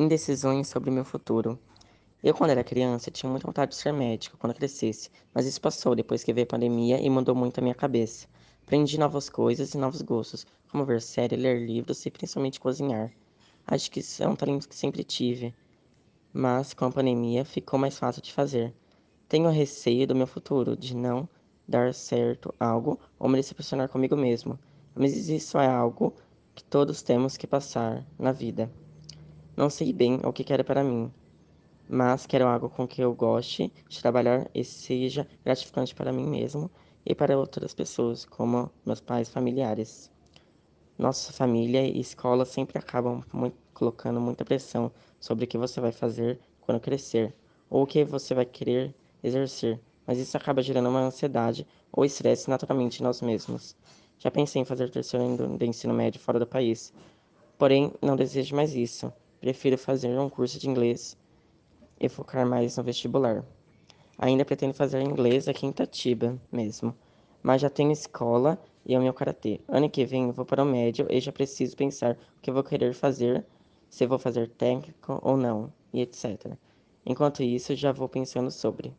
Indecisões sobre meu futuro. Eu, quando era criança, tinha muita vontade de ser médico quando crescesse, mas isso passou depois que veio a pandemia e mudou muito a minha cabeça. Aprendi novas coisas e novos gostos, como ver série, ler livros e principalmente cozinhar. Acho que isso é um talento que sempre tive, mas com a pandemia ficou mais fácil de fazer. Tenho receio do meu futuro, de não dar certo algo ou me decepcionar comigo mesmo, mas isso é algo que todos temos que passar na vida. Não sei bem o que quero para mim, mas quero algo com que eu goste de trabalhar e seja gratificante para mim mesmo e para outras pessoas, como meus pais familiares. Nossa família e escola sempre acabam muito, colocando muita pressão sobre o que você vai fazer quando crescer ou o que você vai querer exercer, mas isso acaba gerando uma ansiedade ou estresse naturalmente em nós mesmos. Já pensei em fazer terceiro de ensino médio fora do país, porém não desejo mais isso prefiro fazer um curso de inglês e focar mais no vestibular. Ainda pretendo fazer inglês aqui em Itatiba mesmo, mas já tenho escola e o meu karatê. Ano que vem vou para o médio e já preciso pensar o que vou querer fazer, se vou fazer técnico ou não, e etc. Enquanto isso, já vou pensando sobre.